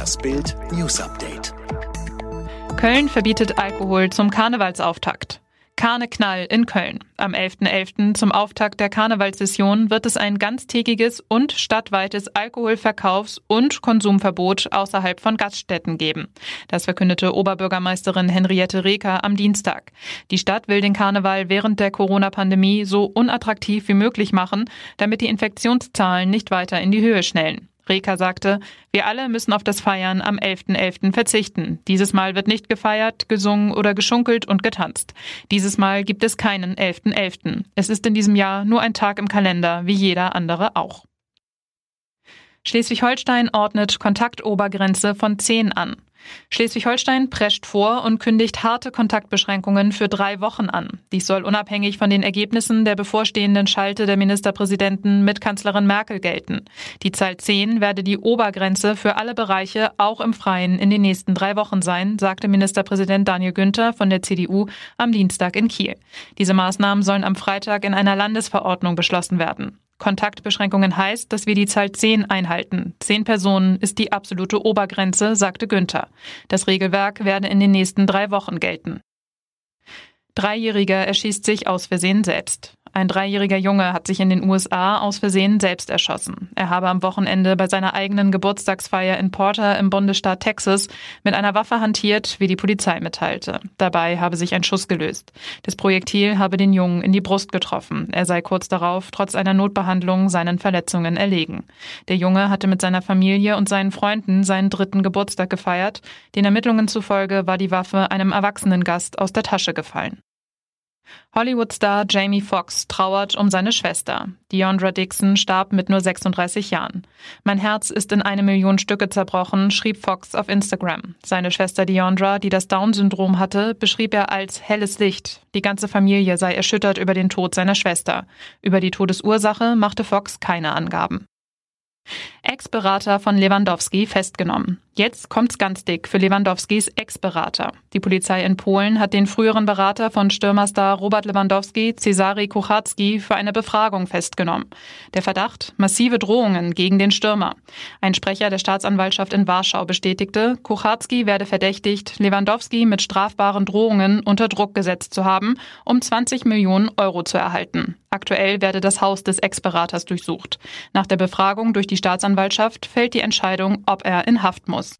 Das Bild News Update. Köln verbietet Alkohol zum Karnevalsauftakt. Karneknall in Köln. Am 11.11. .11. zum Auftakt der Karnevalssession wird es ein ganztägiges und stadtweites Alkoholverkaufs- und Konsumverbot außerhalb von Gaststätten geben. Das verkündete Oberbürgermeisterin Henriette Reker am Dienstag. Die Stadt will den Karneval während der Corona-Pandemie so unattraktiv wie möglich machen, damit die Infektionszahlen nicht weiter in die Höhe schnellen. Reker sagte, wir alle müssen auf das Feiern am 11.11. .11. verzichten. Dieses Mal wird nicht gefeiert, gesungen oder geschunkelt und getanzt. Dieses Mal gibt es keinen 11.11. .11. Es ist in diesem Jahr nur ein Tag im Kalender, wie jeder andere auch. Schleswig-Holstein ordnet Kontaktobergrenze von 10 an. Schleswig-Holstein prescht vor und kündigt harte Kontaktbeschränkungen für drei Wochen an. Dies soll unabhängig von den Ergebnissen der bevorstehenden Schalte der Ministerpräsidenten mit Kanzlerin Merkel gelten. Die Zahl 10 werde die Obergrenze für alle Bereiche auch im Freien in den nächsten drei Wochen sein, sagte Ministerpräsident Daniel Günther von der CDU am Dienstag in Kiel. Diese Maßnahmen sollen am Freitag in einer Landesverordnung beschlossen werden. Kontaktbeschränkungen heißt, dass wir die Zahl 10 einhalten. Zehn Personen ist die absolute Obergrenze, sagte Günther. Das Regelwerk werde in den nächsten drei Wochen gelten. Dreijähriger erschießt sich aus Versehen selbst. Ein dreijähriger Junge hat sich in den USA aus Versehen selbst erschossen. Er habe am Wochenende bei seiner eigenen Geburtstagsfeier in Porter im Bundesstaat Texas mit einer Waffe hantiert, wie die Polizei mitteilte. Dabei habe sich ein Schuss gelöst. Das Projektil habe den Jungen in die Brust getroffen. Er sei kurz darauf trotz einer Notbehandlung seinen Verletzungen erlegen. Der Junge hatte mit seiner Familie und seinen Freunden seinen dritten Geburtstag gefeiert. Den Ermittlungen zufolge war die Waffe einem erwachsenen Gast aus der Tasche gefallen. Hollywood-Star Jamie Foxx trauert um seine Schwester. Deondra Dixon starb mit nur 36 Jahren. Mein Herz ist in eine Million Stücke zerbrochen, schrieb Fox auf Instagram. Seine Schwester Deondra, die das Down-Syndrom hatte, beschrieb er als helles Licht. Die ganze Familie sei erschüttert über den Tod seiner Schwester. Über die Todesursache machte Fox keine Angaben. Ex-Berater von Lewandowski festgenommen. Jetzt kommt's ganz dick für Lewandowskis Ex-Berater. Die Polizei in Polen hat den früheren Berater von Stürmerstar Robert Lewandowski, Cezary Kucharski, für eine Befragung festgenommen. Der Verdacht? Massive Drohungen gegen den Stürmer. Ein Sprecher der Staatsanwaltschaft in Warschau bestätigte, Kucharski werde verdächtigt, Lewandowski mit strafbaren Drohungen unter Druck gesetzt zu haben, um 20 Millionen Euro zu erhalten. Aktuell werde das Haus des Ex-Beraters durchsucht. Nach der Befragung durch die Staatsanwaltschaft fällt die Entscheidung, ob er in Haft muss.